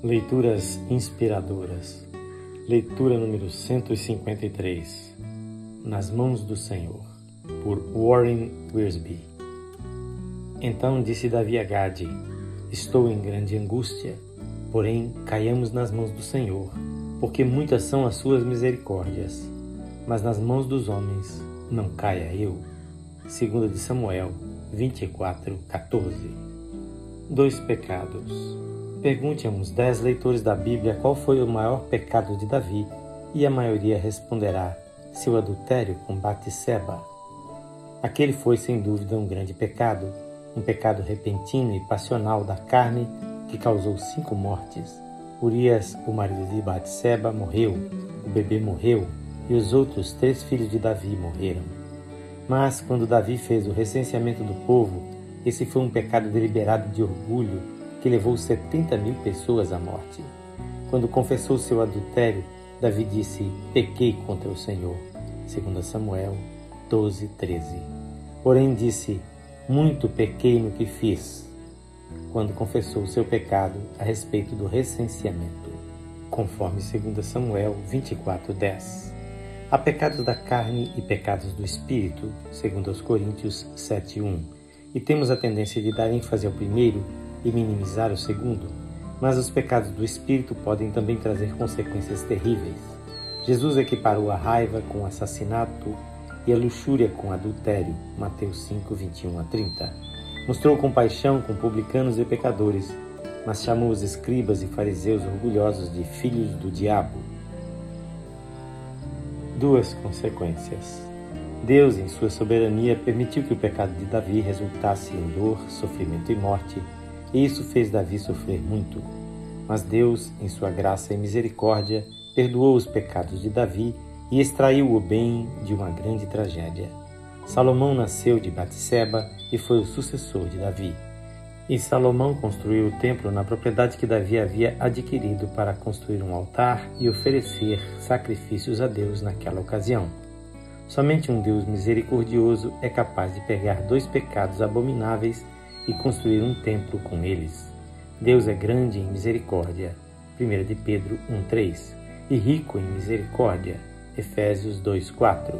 Leituras inspiradoras. Leitura número 153. Nas mãos do Senhor, por Warren Wiersbe. Então disse Davi a Gade: Estou em grande angústia, porém caiamos nas mãos do Senhor, porque muitas são as suas misericórdias, mas nas mãos dos homens não caia eu. Segunda de Samuel 24, 14. Dois pecados. Pergunte a uns dez leitores da Bíblia qual foi o maior pecado de Davi e a maioria responderá: seu adultério com Batseba. Aquele foi sem dúvida um grande pecado, um pecado repentino e passional da carne que causou cinco mortes. Urias, o marido de Batseba, morreu, o bebê morreu e os outros três filhos de Davi morreram. Mas quando Davi fez o recenseamento do povo, esse foi um pecado deliberado de orgulho que levou 70 mil pessoas à morte. Quando confessou seu adultério, Davi disse: Pequei contra o Senhor. 2 Samuel 12, 13. Porém disse: Muito pequei no que fiz. Quando confessou seu pecado a respeito do recenseamento, conforme 2 Samuel 24, 10. Há pecados da carne e pecados do espírito, segundo os Coríntios 7, 1. E temos a tendência de dar ênfase ao primeiro e minimizar o segundo, mas os pecados do espírito podem também trazer consequências terríveis. Jesus equiparou a raiva com assassinato e a luxúria com adultério. Mateus 5, 21 a 30. Mostrou compaixão com publicanos e pecadores, mas chamou os escribas e fariseus orgulhosos de filhos do diabo. Duas consequências. Deus, em sua soberania, permitiu que o pecado de Davi resultasse em dor, sofrimento e morte e isso fez Davi sofrer muito. Mas Deus, em sua graça e misericórdia, perdoou os pecados de Davi e extraiu o bem de uma grande tragédia. Salomão nasceu de Batseba e foi o sucessor de Davi. E Salomão construiu o templo na propriedade que Davi havia adquirido para construir um altar e oferecer sacrifícios a Deus naquela ocasião. Somente um Deus misericordioso é capaz de pegar dois pecados abomináveis e construir um templo com eles. Deus é grande em misericórdia. 1 de Pedro 1:3 e rico em misericórdia. Efésios 2:4.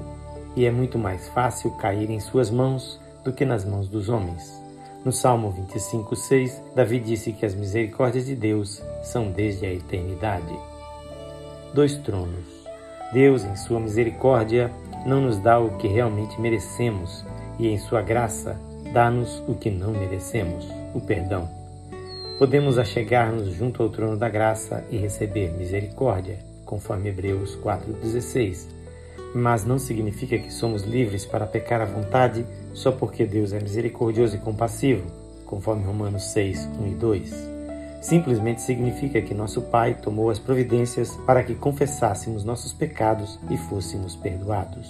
E é muito mais fácil cair em suas mãos do que nas mãos dos homens. No Salmo 25:6, Davi disse que as misericórdias de Deus são desde a eternidade. Dois tronos. Deus, em sua misericórdia, não nos dá o que realmente merecemos e em sua graça dá-nos o que não merecemos, o perdão. Podemos achegar-nos junto ao trono da graça e receber misericórdia, conforme Hebreus 4,16. Mas não significa que somos livres para pecar à vontade só porque Deus é misericordioso e compassivo, conforme Romanos 6, 1 e 2. Simplesmente significa que nosso Pai tomou as providências para que confessássemos nossos pecados e fôssemos perdoados.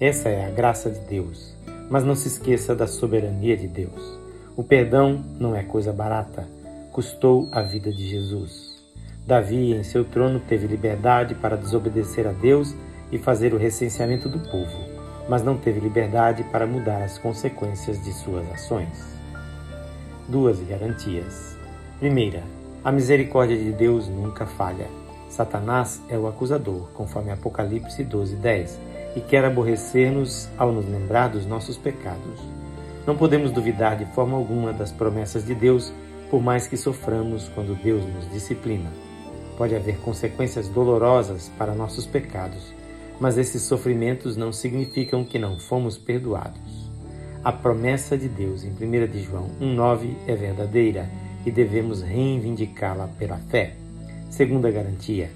Essa é a graça de Deus mas não se esqueça da soberania de Deus. O perdão não é coisa barata, custou a vida de Jesus. Davi, em seu trono, teve liberdade para desobedecer a Deus e fazer o recenseamento do povo, mas não teve liberdade para mudar as consequências de suas ações. Duas garantias. Primeira, a misericórdia de Deus nunca falha. Satanás é o acusador, conforme Apocalipse 12, 10 e quer aborrecer-nos ao nos lembrar dos nossos pecados. Não podemos duvidar de forma alguma das promessas de Deus, por mais que soframos quando Deus nos disciplina. Pode haver consequências dolorosas para nossos pecados, mas esses sofrimentos não significam que não fomos perdoados. A promessa de Deus em 1 de João 1,9 é verdadeira e devemos reivindicá-la pela fé. Segunda garantia,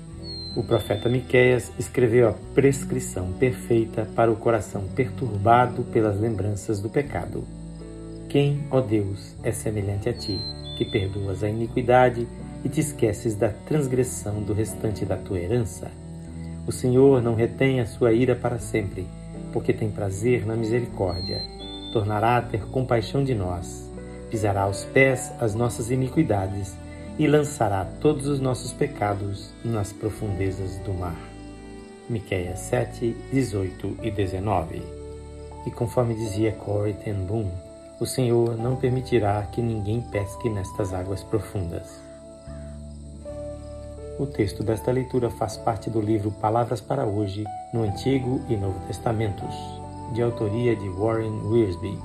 o profeta Miqueias escreveu a prescrição perfeita para o coração perturbado pelas lembranças do pecado. Quem, ó Deus, é semelhante a ti, que perdoas a iniquidade e te esqueces da transgressão do restante da tua herança? O Senhor não retém a sua ira para sempre, porque tem prazer na misericórdia. Tornará a ter compaixão de nós, pisará aos pés as nossas iniquidades e lançará todos os nossos pecados nas profundezas do mar. Miqueias 7, 18 e 19. E conforme dizia Corey ten Boom, o Senhor não permitirá que ninguém pesque nestas águas profundas. O texto desta leitura faz parte do livro Palavras para Hoje, no Antigo e Novo Testamentos, de autoria de Warren Wiersbe.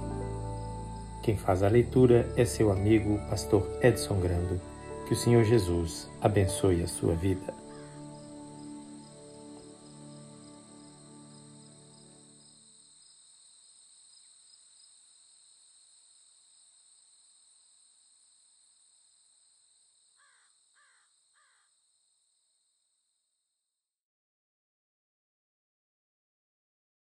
Quem faz a leitura é seu amigo, pastor Edson Grando. Que o Senhor Jesus abençoe a sua vida.